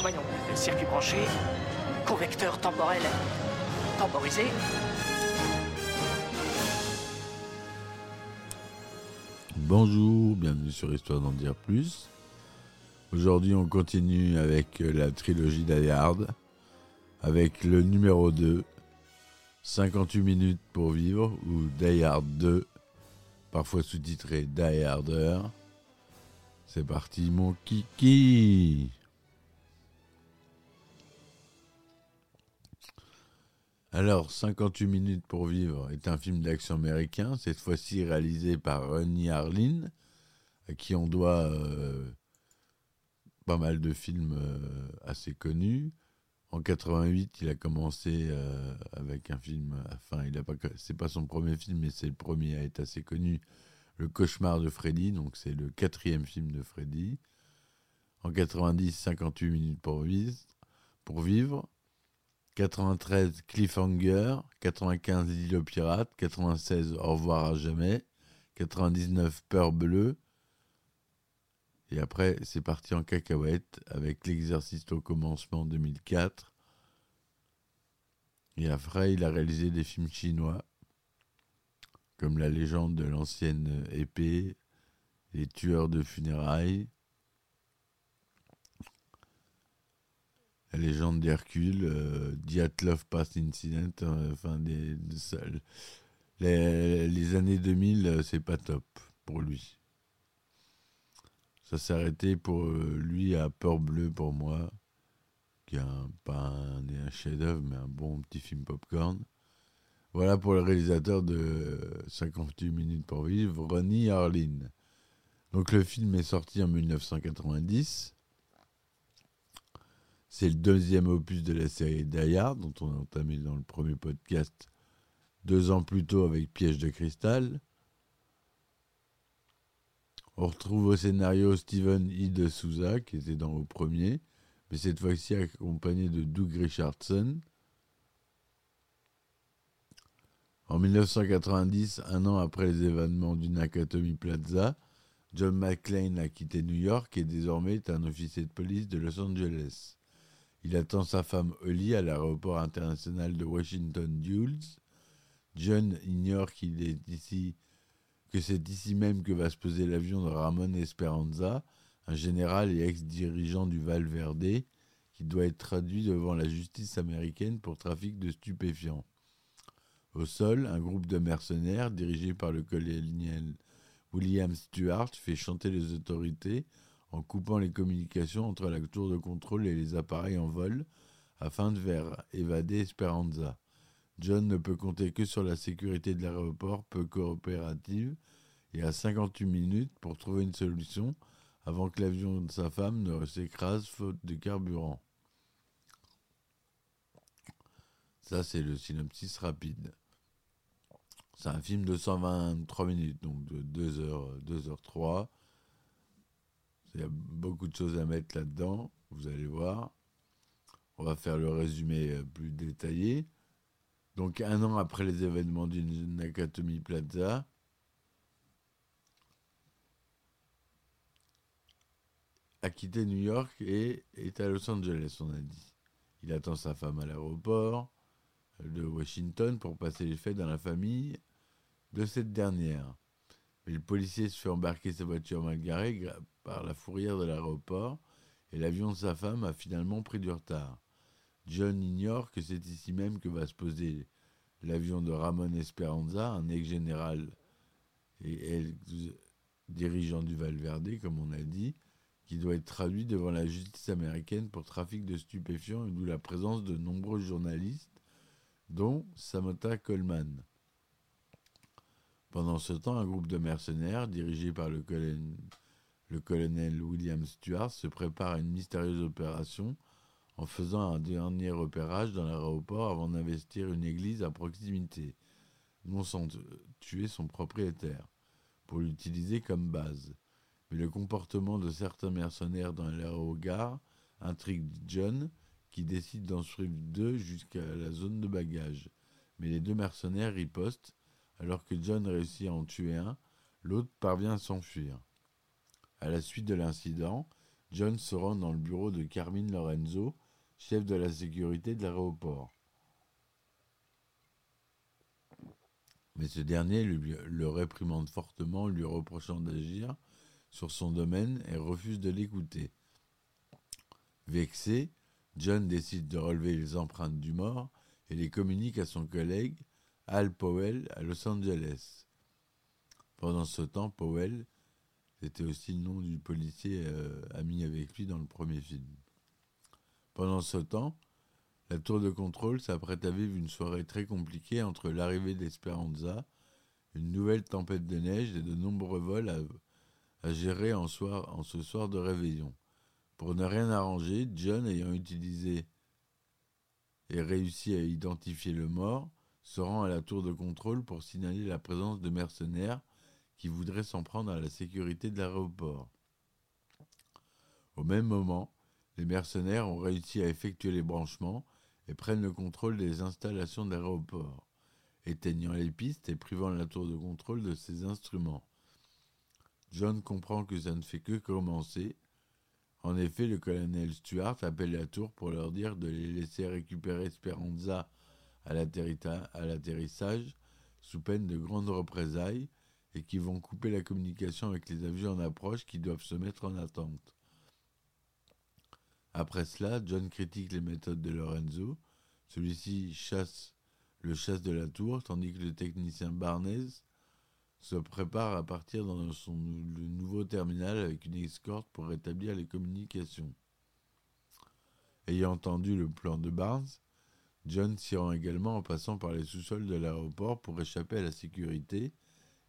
Voyons, circuit branché, convecteur temporel temporisé. Bonjour, bienvenue sur Histoire d'en dire plus. Aujourd'hui, on continue avec la trilogie Die Hard, avec le numéro 2, 58 minutes pour vivre, ou Die Hard 2, parfois sous-titré Die Harder. C'est parti, mon kiki Alors, 58 minutes pour vivre est un film d'action américain, cette fois-ci réalisé par Ronnie Harlin, à qui on doit euh, pas mal de films euh, assez connus. En 88, il a commencé euh, avec un film, enfin, il a pas, pas son premier film, mais c'est le premier à être assez connu, Le Cauchemar de Freddy, donc c'est le quatrième film de Freddy. En 90, 58 minutes. Pour vivre. 93 Cliffhanger, 95 L'île aux pirates, 96 Au revoir à jamais, 99 Peur bleue. Et après, c'est parti en cacahuète avec l'exercice au commencement 2004. Et après, il a réalisé des films chinois, comme La légende de l'ancienne épée, Les tueurs de funérailles, La légende d'Hercule, euh, Diatlov Past Incident, euh, enfin des, de ça, les, années 2000, euh, c'est pas top pour lui. Ça s'est arrêté pour euh, lui à Peur Bleue pour moi, qui est un, pas un, un chef-d'œuvre, mais un bon petit film popcorn. Voilà pour le réalisateur de 58 minutes pour vivre, Ronnie Harlin. Donc le film est sorti en 1990. C'est le deuxième opus de la série Die Hard, dont on a entamé dans le premier podcast deux ans plus tôt avec Piège de cristal. On retrouve au scénario Steven E. de Souza, qui était dans le premier, mais cette fois-ci accompagné de Doug Richardson. En 1990, un an après les événements du Nakatomi Plaza, John McClane a quitté New York et désormais est un officier de police de Los Angeles. Il attend sa femme Holly à l'aéroport international de Washington Dulles. John ignore qu'il est ici, que c'est ici même que va se poser l'avion de Ramon Esperanza, un général et ex-dirigeant du Val Verde, qui doit être traduit devant la justice américaine pour trafic de stupéfiants. Au sol, un groupe de mercenaires dirigé par le colonel William Stewart fait chanter les autorités en coupant les communications entre la tour de contrôle et les appareils en vol afin de faire évader Esperanza. John ne peut compter que sur la sécurité de l'aéroport peu coopérative et a 58 minutes pour trouver une solution avant que l'avion de sa femme ne s'écrase faute de carburant. Ça, c'est le synopsis rapide. C'est un film de 123 minutes, donc de 2 heures, 2h03. Il y a beaucoup de choses à mettre là-dedans, vous allez voir. On va faire le résumé plus détaillé. Donc un an après les événements du Nakatomi Plaza, a quitté New York et est à Los Angeles, on a dit. Il attend sa femme à l'aéroport de Washington pour passer les fêtes dans la famille de cette dernière. Le policier se fait embarquer sa voiture mal garée par la fourrière de l'aéroport et l'avion de sa femme a finalement pris du retard. John ignore que c'est ici même que va se poser l'avion de Ramon Esperanza, un ex-général et ex-dirigeant du Valverde, comme on a dit, qui doit être traduit devant la justice américaine pour trafic de stupéfiants et d'où la présence de nombreux journalistes, dont Samantha Coleman. Pendant ce temps, un groupe de mercenaires, dirigé par le colonel, William Stuart, se prépare à une mystérieuse opération en faisant un dernier repérage dans l'aéroport avant d'investir une église à proximité, non sans tuer son propriétaire, pour l'utiliser comme base. Mais le comportement de certains mercenaires dans l'aérogare intrigue John, qui décide d'en suivre deux jusqu'à la zone de bagages. Mais les deux mercenaires ripostent alors que John réussit à en tuer un, l'autre parvient à s'enfuir. À la suite de l'incident, John se rend dans le bureau de Carmine Lorenzo, chef de la sécurité de l'aéroport. Mais ce dernier le réprimande fortement, lui reprochant d'agir sur son domaine et refuse de l'écouter. Vexé, John décide de relever les empreintes du mort et les communique à son collègue Al Powell à Los Angeles. Pendant ce temps, Powell, c'était aussi le nom du policier euh, ami avec lui dans le premier film. Pendant ce temps, la tour de contrôle s'apprête à vivre une soirée très compliquée entre l'arrivée d'Esperanza, une nouvelle tempête de neige et de nombreux vols à, gérer en, ce soir de réveillon. Pour ne rien arranger, John ayant utilisé et réussi à identifier le mort, se rend à la tour de contrôle pour signaler la présence de mercenaires qui voudraient s'en prendre à la sécurité de l'aéroport. Au même moment, les mercenaires ont réussi à effectuer les branchements et prennent le contrôle des installations de l'aéroport, éteignant les pistes et privant la tour de contrôle de ses instruments. John comprend que ça ne fait que commencer. En effet, le colonel Stuart appelle la tour pour leur dire de les laisser récupérer Speranza à l'atterrissage sous peine de grandes représailles et qui vont couper la communication avec les avions en approche qui doivent se mettre en attente. Après cela, John critique les méthodes de Lorenzo. Celui-ci chasse le chasse de la tour, tandis que le technicien Barnes se prépare à partir dans son, le nouveau terminal avec une escorte pour rétablir les communications. Ayant entendu le plan de Barnes, John s'y rend également en passant par les sous-sols de l'aéroport pour échapper à la sécurité,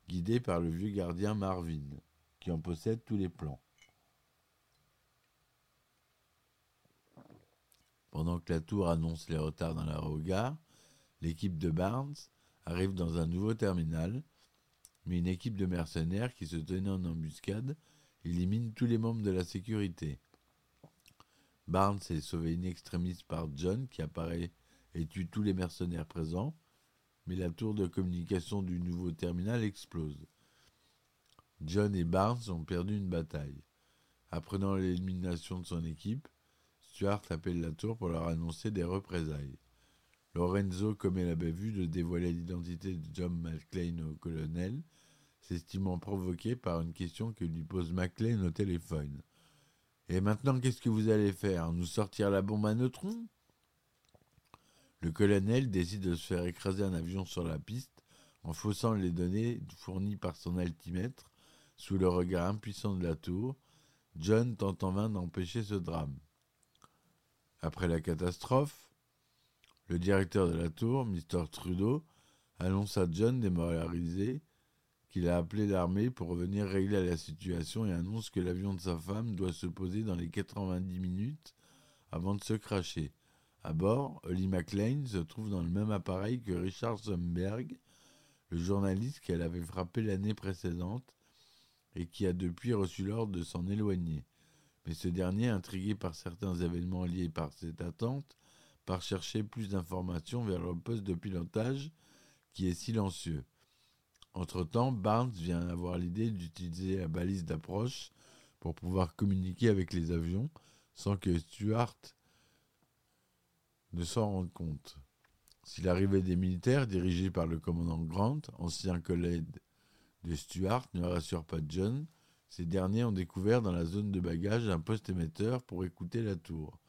guidé par le vieux gardien Marvin, qui en possède tous les plans. Pendant que la tour annonce les retards dans l'aérogare, l'équipe de Barnes arrive dans un nouveau terminal, mais une équipe de mercenaires qui se tenait en embuscade élimine tous les membres de la sécurité. Barnes est sauvé in extremis par John qui apparaît et tue tous les mercenaires présents, mais la tour de communication du nouveau terminal explose. John et Barnes ont perdu une bataille. Apprenant l'élimination de son équipe, Stuart appelle la tour pour leur annoncer des représailles. Lorenzo commet la vue de dévoiler l'identité de John McClane au colonel, s'estimant provoqué par une question que lui pose McClane au téléphone. Et maintenant, qu'est-ce que vous allez faire? Nous sortir la bombe à neutrons? Le colonel décide de se faire écraser un avion sur la piste en faussant les données fournies par son altimètre sous le regard impuissant de la tour. John tente en vain d'empêcher ce drame. Après la catastrophe, le directeur de la tour, Mr. Trudeau, annonce à John démoralisé qu'il a appelé l'armée pour revenir régler la situation et annonce que l'avion de sa femme doit se poser dans les 90 minutes avant de se cracher. À bord, Holly McLean se trouve dans le même appareil que Richard Zumberg, le journaliste qu'elle avait frappé l'année précédente et qui a depuis reçu l'ordre de s'en éloigner. Mais ce dernier, intrigué par certains événements liés par cette attente, part chercher plus d'informations vers le poste de pilotage qui est silencieux. Entre-temps, Barnes vient avoir l'idée d'utiliser la balise d'approche pour pouvoir communiquer avec les avions sans que Stuart de s'en rendre compte. Si l'arrivée des militaires, dirigés par le commandant Grant, ancien collègue de Stuart, ne rassure pas John, ces derniers ont découvert dans la zone de bagages un poste émetteur pour écouter la tour,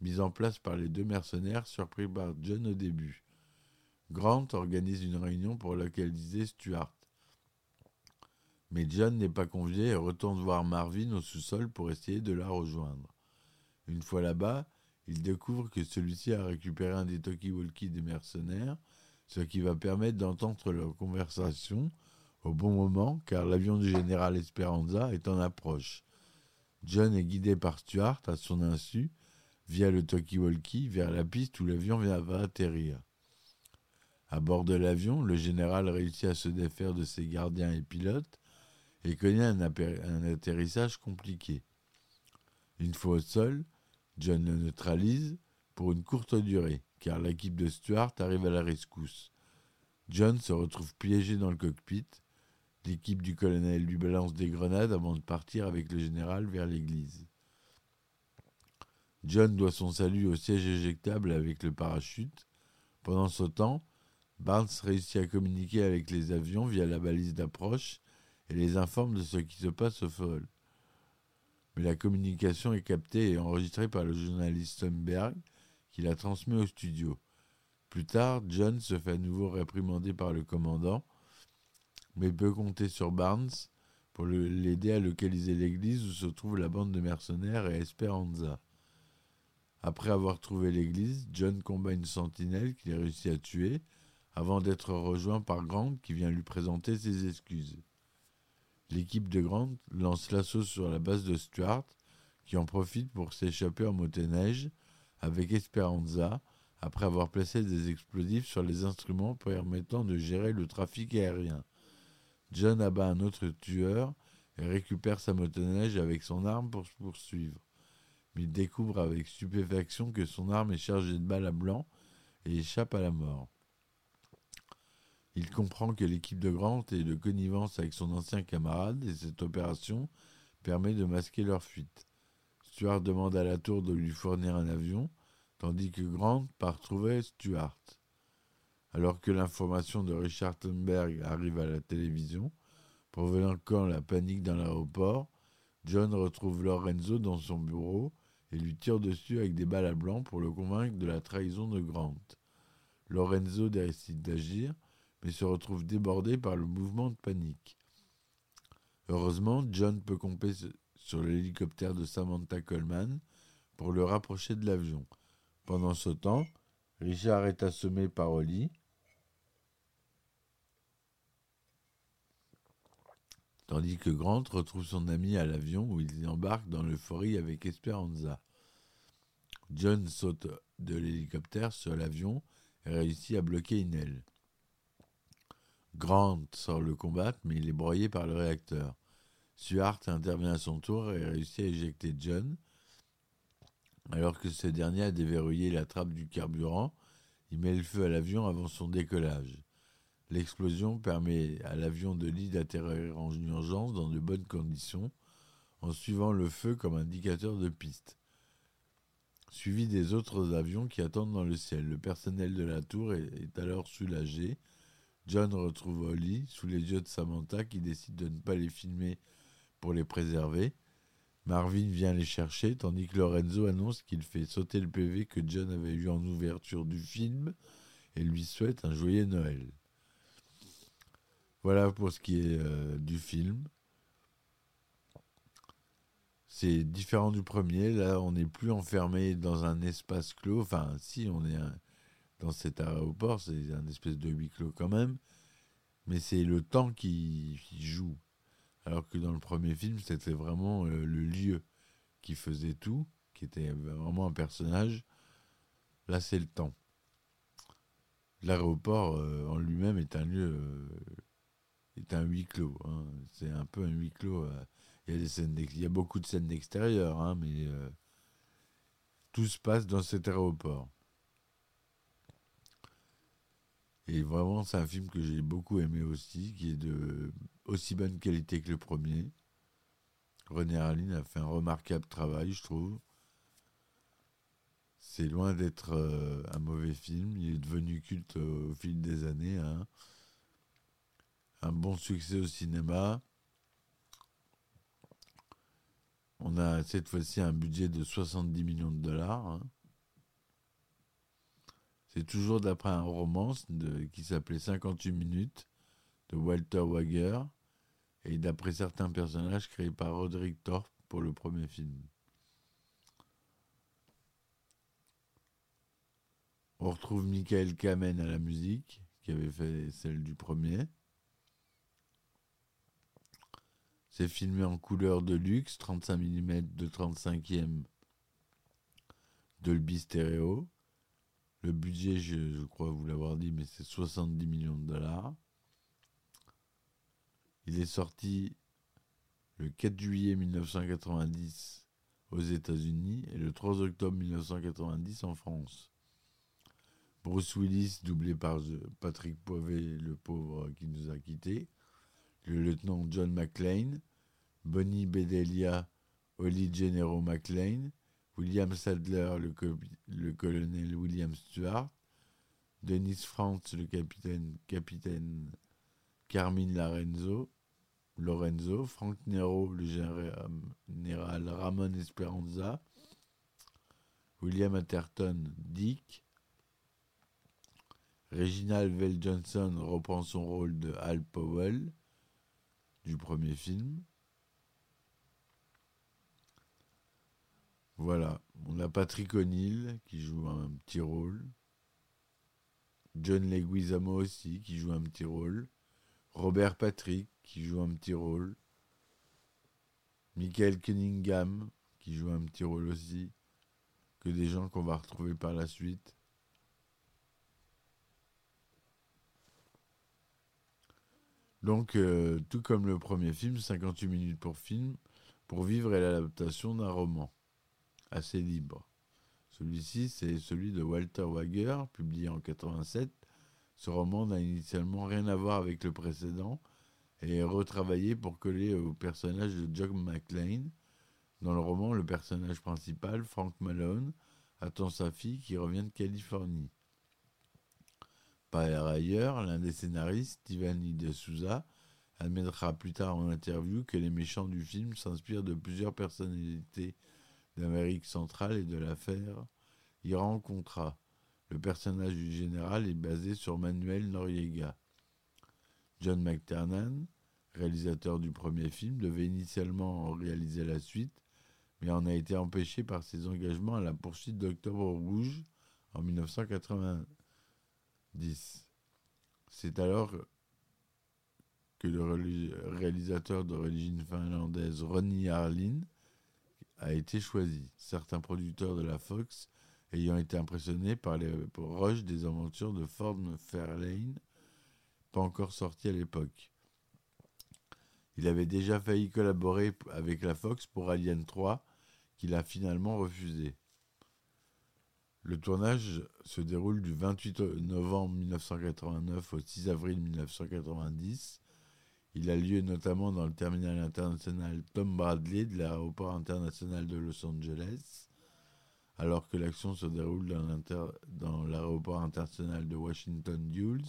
mis en place par les deux mercenaires surpris par John au début. Grant organise une réunion pour localiser Stuart. Mais John n'est pas convié et retourne voir Marvin au sous-sol pour essayer de la rejoindre. Une fois là-bas, il découvre que celui-ci a récupéré un des talkie-walkie des mercenaires, ce qui va permettre d'entendre leur conversation au bon moment car l'avion du général Esperanza est en approche. John est guidé par Stuart à son insu via le talkie-walkie vers la piste où l'avion va atterrir. À bord de l'avion, le général réussit à se défaire de ses gardiens et pilotes et connaît un, un atterrissage compliqué. Une fois au sol, John le neutralise pour une courte durée, car l'équipe de Stuart arrive à la rescousse. John se retrouve piégé dans le cockpit. L'équipe du colonel lui balance des grenades avant de partir avec le général vers l'église. John doit son salut au siège éjectable avec le parachute. Pendant ce temps, Barnes réussit à communiquer avec les avions via la balise d'approche et les informe de ce qui se passe au vol mais la communication est captée et enregistrée par le journaliste Sundberg, qui la transmet au studio. Plus tard, John se fait à nouveau réprimander par le commandant, mais peut compter sur Barnes pour l'aider à localiser l'église où se trouve la bande de mercenaires et Esperanza. Après avoir trouvé l'église, John combat une sentinelle qu'il réussit à tuer avant d'être rejoint par Grant qui vient lui présenter ses excuses. L'équipe de Grant lance l'assaut sur la base de Stuart, qui en profite pour s'échapper en motoneige avec Esperanza, après avoir placé des explosifs sur les instruments permettant de gérer le trafic aérien. John abat un autre tueur et récupère sa motoneige avec son arme pour se poursuivre. Mais il découvre avec stupéfaction que son arme est chargée de balles à blanc et échappe à la mort. Il comprend que l'équipe de Grant est de connivence avec son ancien camarade et cette opération permet de masquer leur fuite. Stuart demande à la tour de lui fournir un avion, tandis que Grant part trouver Stuart. Alors que l'information de Richard Thunberg arrive à la télévision, provoquant la panique dans l'aéroport, John retrouve Lorenzo dans son bureau et lui tire dessus avec des balles à blanc pour le convaincre de la trahison de Grant. Lorenzo décide d'agir, mais se retrouve débordé par le mouvement de panique. Heureusement, John peut compter sur l'hélicoptère de Samantha Coleman pour le rapprocher de l'avion. Pendant ce temps, Richard est assommé par Holly. Tandis que Grant retrouve son ami à l'avion où il embarque dans l'euphorie avec Esperanza. John saute de l'hélicoptère sur l'avion et réussit à bloquer une aile. Grant sort le combattre, mais il est broyé par le réacteur. Stuart intervient à son tour et réussit à éjecter John. Alors que ce dernier a déverrouillé la trappe du carburant, il met le feu à l'avion avant son décollage. L'explosion permet à l'avion de Lee d'atterrir en urgence dans de bonnes conditions, en suivant le feu comme indicateur de piste. Suivi des autres avions qui attendent dans le ciel. Le personnel de la tour est alors soulagé John retrouve Holly sous les yeux de Samantha qui décide de ne pas les filmer pour les préserver. Marvin vient les chercher tandis que Lorenzo annonce qu'il fait sauter le PV que John avait eu en ouverture du film et lui souhaite un joyeux Noël. Voilà pour ce qui est euh, du film. C'est différent du premier. Là, on n'est plus enfermé dans un espace clos. Enfin, si, on est un, dans cet aéroport, c'est un espèce de huis clos quand même, mais c'est le temps qui, joue. Alors que dans le premier film, c'était vraiment euh, le lieu qui faisait tout, qui était vraiment un personnage. Là, c'est le temps. L'aéroport euh, en lui-même est un lieu, euh, est un huis clos. Hein. C'est un peu un huis clos. Il y a des scènes, beaucoup de scènes d'extérieur, hein, mais tout se passe dans cet aéroport. Et vraiment, c'est un film que j'ai beaucoup aimé aussi, qui est de aussi bonne qualité que le premier. René Harlin a fait un remarquable travail, je trouve. C'est loin d'être euh, un mauvais film. Il est devenu culte au fil des années. Hein. Un bon succès au cinéma. On a cette fois-ci un budget de 70 millions de dollars. Hein. C'est toujours d'après un roman qui s'appelait 58 minutes de Walter Wager. et d'après certains personnages créés par Roderick Thorpe pour le premier film. On retrouve Michael Kamen à la musique, qui avait fait celle du premier. C'est filmé en couleur de luxe, 35 mm de 35e Dolby Stereo. Le budget, je, crois vous l'avoir dit, mais c'est 70 millions de dollars. Il est sorti le 4 juillet 1990 aux États-Unis et le 3 octobre 1990 en France. Bruce Willis, doublé par Patrick Poivet, le pauvre qui nous a quittés, le lieutenant John McClane, Bonnie Bedelia, Holly Gennaro McClane, William Sadler, le, colonel William Stewart, Dennis Franz, le capitaine, capitaine Carmine Lorenzo, Lorenzo, Frank Nero, le général Ramon Esperanza, William Atherton, Dick, Reginald Vell Johnson reprend son rôle de Al Powell du premier film. Voilà, on a Patrick O'Neill qui joue un petit rôle. John Leguizamo aussi qui joue un petit rôle. Robert Patrick qui joue un petit rôle. Michael Cunningham qui joue un petit rôle aussi. Que des gens qu'on va retrouver par la suite. Donc, euh, tout comme le premier film, 58 minutes pour film, pour vivre est l'adaptation d'un roman assez libre. Celui-ci, c'est celui de Walter Wager, publié en 87. Ce roman n'a initialement rien à voir avec le précédent et est retravaillé pour coller au personnage de John McClane. Dans le roman, le personnage principal, Frank Malone, attend sa fille qui revient de Californie. Par ailleurs, l'un des scénaristes, Steven de Souza, admettra plus tard en interview que les méchants du film s'inspirent de plusieurs personnalités d'Amérique centrale et de l'affaire Iran-Contra. Le personnage du général est basé sur Manuel Noriega. John McTernan, réalisateur du premier film, devait initialement en réaliser la suite, mais en a été empêché par ses engagements à la poursuite d'Octobre Rouge en 1990. C'est alors que le réalisateur d'origine finlandaise Ronnie Harlin a été choisi. Certains producteurs de la Fox ayant été impressionnés par les rushs des aventures de Ford Fairlane, pas encore sorties à l'époque. Il avait déjà failli collaborer avec la Fox pour Alien 3, qu'il a finalement refusé. Le tournage se déroule du 28 novembre 1989 au 6 avril 1990 il a lieu notamment dans le terminal international Tom Bradley de l'aéroport international de Los Angeles, alors que l'action se déroule dans l'aéroport international de Washington Dulles.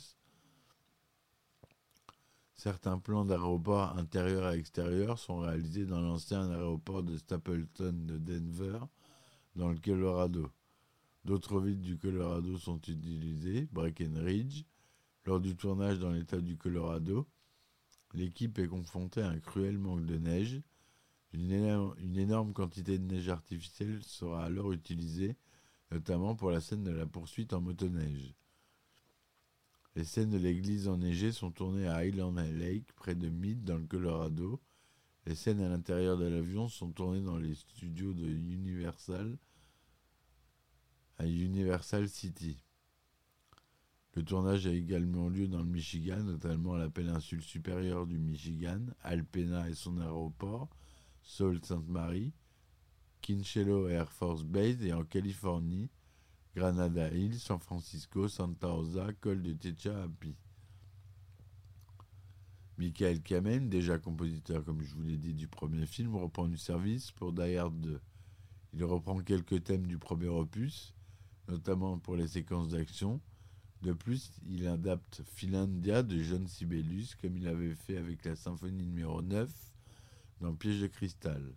Certains plans d'aéroport intérieur et extérieur sont réalisés dans l'ancien aéroport de Stapleton de Denver, dans le Colorado. D'autres villes du Colorado sont utilisées, Breckenridge, lors du tournage dans l'État du Colorado, l'équipe est confrontée à un cruel manque de neige. Une énorme, quantité de neige artificielle sera alors utilisée, notamment pour la scène de la poursuite en motoneige. Les scènes de l'église enneigée sont tournées à Highland Lake, près de Meade, dans le Colorado. Les scènes à l'intérieur de l'avion sont tournées dans les studios de Universal à Universal City. Le tournage a également lieu dans le Michigan, notamment à la péninsule supérieure du Michigan, Alpena et son aéroport, Sault Ste. Marie, Kinchelo Air Force Base et en Californie, Granada Hills, San Francisco, Santa Rosa, Col de Techa-Api. Michael Kamen, déjà compositeur comme je vous l'ai dit du premier film, reprend du service pour Die Hard 2. Il reprend quelques thèmes du premier opus, notamment pour les séquences d'action, de plus, il adapte Philandia de John Sibelius, comme il avait fait avec la symphonie numéro 9 dans Piège de cristal.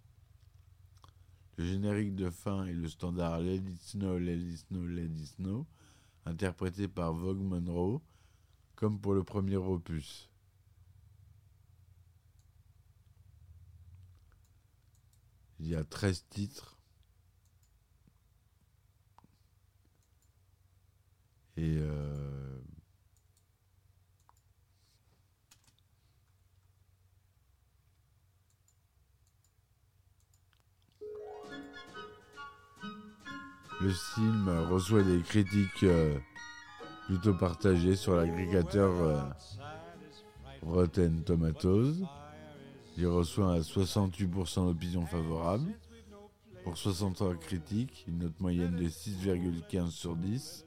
Le générique de fin est le standard Let It Snow, Let It Snow, Let It Snow, interprété par Vogue Monroe, comme pour le premier opus. Il y a 13 titres Et euh, le film reçoit des critiques euh, plutôt partagées sur l'agrégateur euh, Rotten Tomatoes. Il reçoit à 68% d'opinions favorables. Pour 63 critiques, une note moyenne de 6,15 sur 10.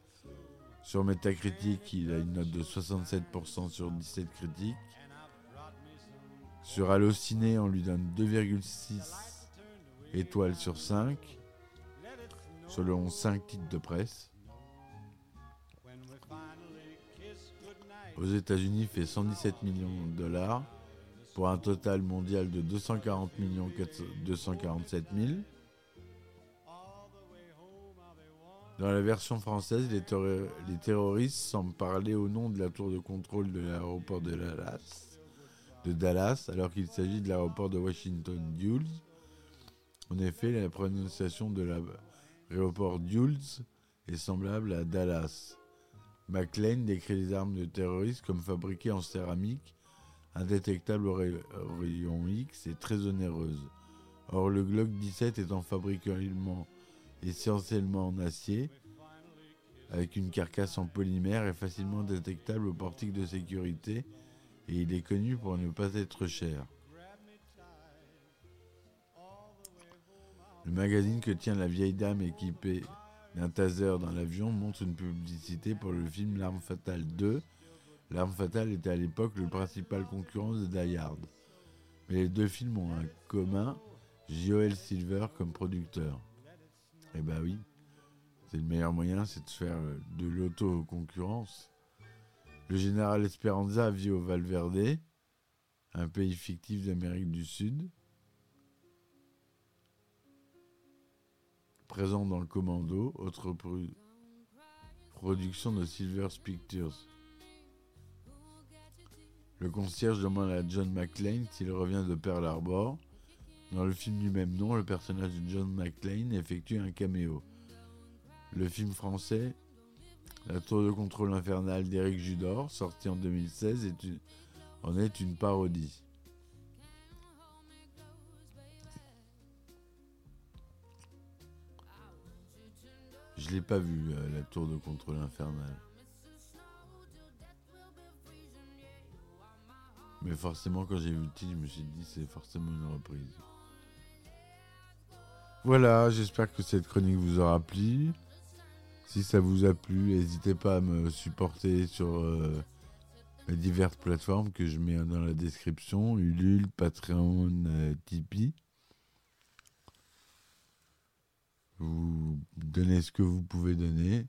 Sur Metacritic, il a une note de 67% sur 17 critiques. Sur Allociné, on lui donne 2,6 étoiles sur 5, selon 5 titres de presse. Aux États-Unis, fait 117 millions de dollars pour un total mondial de 240 millions 247 000. Dans la version française, les, terroristes semblent parler au nom de la tour de contrôle de l'aéroport de Dallas, de Dallas alors qu'il s'agit de l'aéroport de Washington Dulles. En effet, la prononciation de l'aéroport Dulles est semblable à Dallas. McLean décrit les armes de terroristes comme fabriquées en céramique, indétectables au rayon X et très onéreuses. Or, le Glock 17 étant fabriqué essentiellement en acier, avec une carcasse en polymère et facilement détectable au portique de sécurité, et il est connu pour ne pas être cher. Le magazine que tient la vieille dame équipée d'un taser dans l'avion montre une publicité pour le film L'arme fatale 2. L'arme fatale était à l'époque le principal concurrent de Die Hard. Mais les deux films ont un commun, Joel Silver comme producteur. Eh ben oui, c'est le meilleur moyen, c'est de faire de l'auto-concurrence. Le général Esperanza vit au Valverde, un pays fictif d'Amérique du Sud. Présent dans le commando, autre production de Silver Pictures. Le concierge demande à John McClane s'il revient de Pearl Harbor. Dans le film du même nom, le personnage de John McClane effectue un caméo. Le film français La tour de contrôle infernale d'Éric Judor, sorti en 2016, en est une parodie. Je l'ai pas vu, euh, la tour de contrôle infernale. Mais forcément, quand j'ai vu le titre, je me suis dit c'est forcément une reprise. Voilà, j'espère que cette chronique vous aura plu. Si ça vous a plu, n'hésitez pas à me supporter sur euh, les diverses plateformes que je mets dans la description Ulule, Patreon, euh, Tipeee. Vous donnez ce que vous pouvez donner.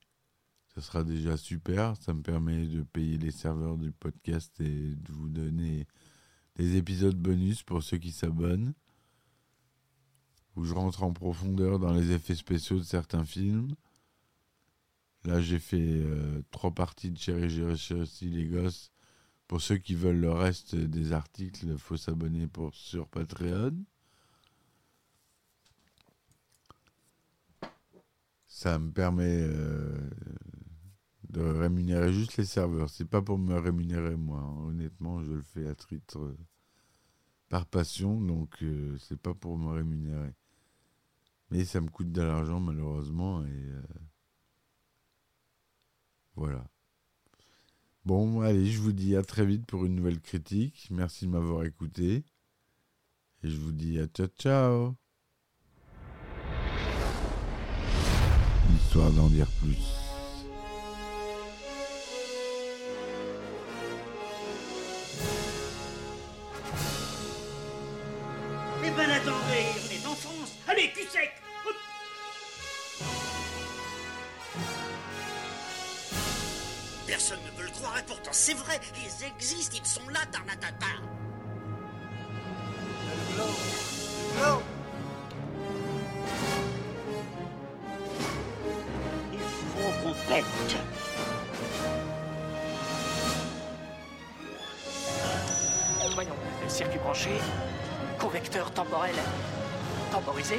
Ce sera déjà super. Ça me permet de payer les serveurs du podcast et de vous donner des épisodes bonus pour ceux qui s'abonnent. Où je rentre en profondeur dans les effets spéciaux de certains films. Là, j'ai fait euh, trois parties de Chéri Chéri les gosses. Pour ceux qui veulent le reste des articles, il faut s'abonner pour sur Patreon. Ça me permet euh, de rémunérer juste les serveurs. C'est pas pour me rémunérer moi. Honnêtement, je le fais à titre euh, par passion, donc c'est pas pour me rémunérer. Mais ça me coûte de l'argent malheureusement et voilà. Bon, allez, je vous dis à très vite pour une nouvelle critique. Merci de m'avoir écouté. Et je vous dis à ciao ciao. Histoire d'en dire plus. Personne ne veut le croire et pourtant c'est vrai, ils existent, ils sont là, Tarnatata. Qu'on pète. Voyons, circuit branché, convecteur temporel temporisé,